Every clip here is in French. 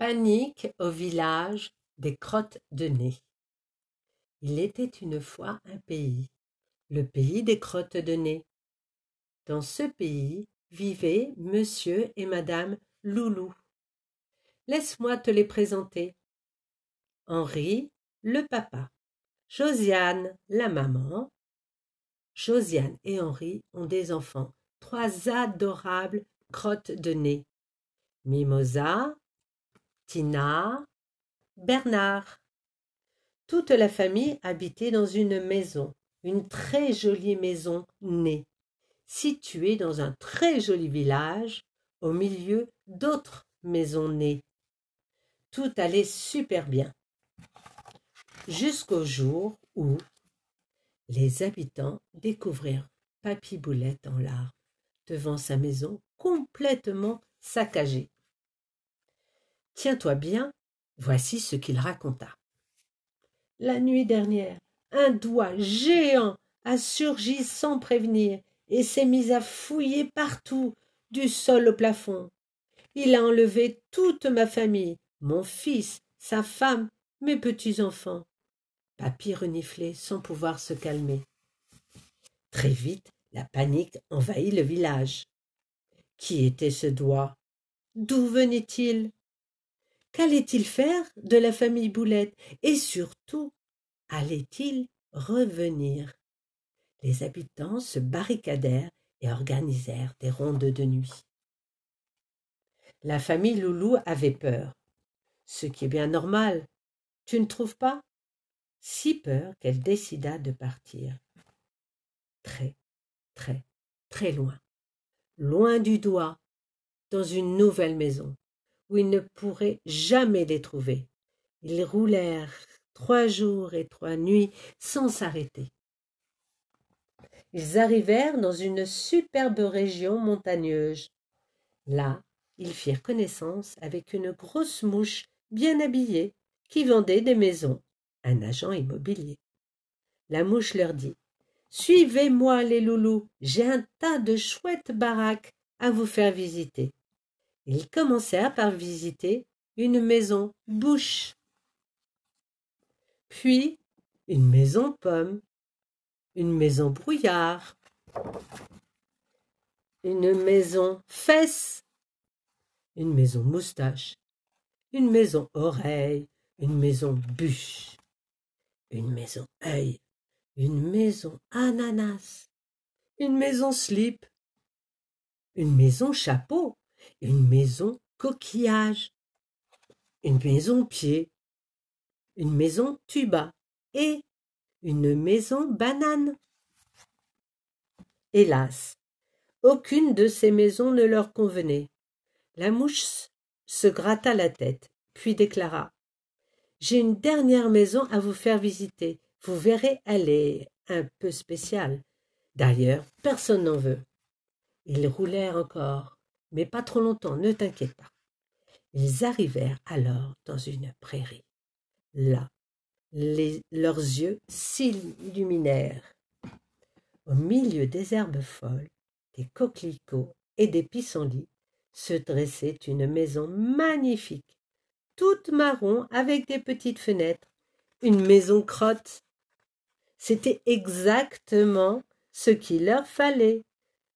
Panique au village des crottes de nez. Il était une fois un pays, le pays des crottes de nez. Dans ce pays vivaient monsieur et madame Loulou. Laisse-moi te les présenter. Henri, le papa. Josiane, la maman. Josiane et Henri ont des enfants, trois adorables crottes de nez. Mimosa, Tina, Bernard. Toute la famille habitait dans une maison, une très jolie maison née, située dans un très joli village, au milieu d'autres maisons nées. Tout allait super bien. Jusqu'au jour où les habitants découvrirent Papy Boulette en larmes devant sa maison complètement saccagée. Tiens-toi bien, voici ce qu'il raconta. La nuit dernière, un doigt géant a surgi sans prévenir et s'est mis à fouiller partout, du sol au plafond. Il a enlevé toute ma famille, mon fils, sa femme, mes petits-enfants. Papy reniflait sans pouvoir se calmer. Très vite, la panique envahit le village. Qui était ce doigt? D'où venait-il? Qu'allait-il faire de la famille Boulette Et surtout, allait-il revenir? Les habitants se barricadèrent et organisèrent des rondes de nuit. La famille Loulou avait peur, ce qui est bien normal, tu ne trouves pas? Si peur qu'elle décida de partir. Très, très, très loin, loin du doigt, dans une nouvelle maison, où ils ne pourraient jamais les trouver. Ils roulèrent trois jours et trois nuits sans s'arrêter. Ils arrivèrent dans une superbe région montagneuse. Là, ils firent connaissance avec une grosse mouche bien habillée qui vendait des maisons, un agent immobilier. La mouche leur dit Suivez-moi, les loulous, j'ai un tas de chouettes baraques à vous faire visiter. Ils commencèrent par visiter une maison bouche, puis une maison pomme, une maison brouillard, une maison fesse, une maison moustache, une maison oreille, une maison bûche, une maison œil, une maison ananas, une maison slip, une maison chapeau, une maison coquillage, une maison pied, une maison tuba et une maison banane. Hélas, aucune de ces maisons ne leur convenait. La mouche se gratta la tête, puis déclara J'ai une dernière maison à vous faire visiter. Vous verrez, elle est un peu spéciale. D'ailleurs, personne n'en veut. Ils roulèrent encore, mais pas trop longtemps, ne t'inquiète pas. Ils arrivèrent alors dans une prairie. Là, leurs yeux s'illuminèrent. Au milieu des herbes folles, des coquelicots et des pissenlits se dressait une maison magnifique, toute marron avec des petites fenêtres, une maison crotte. C'était exactement ce qu'il leur fallait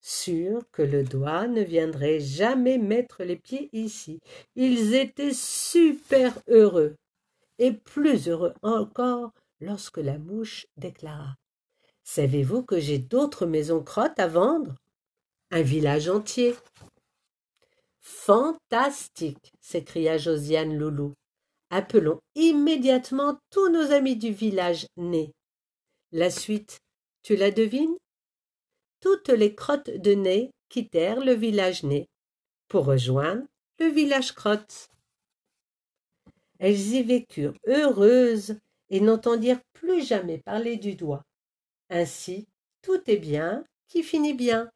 sûr que le doigt ne viendrait jamais mettre les pieds ici. Ils étaient super heureux, et plus heureux encore lorsque la mouche déclara. Savez-vous que j'ai d'autres maisons crottes à vendre? Un village entier. Fantastique. s'écria Josiane Loulou. Appelons immédiatement tous nos amis du village nés. La suite, tu la devines? Toutes les crottes de nez quittèrent le village nez pour rejoindre le village crotte. Elles y vécurent heureuses et n'entendirent plus jamais parler du doigt. Ainsi, tout est bien qui finit bien.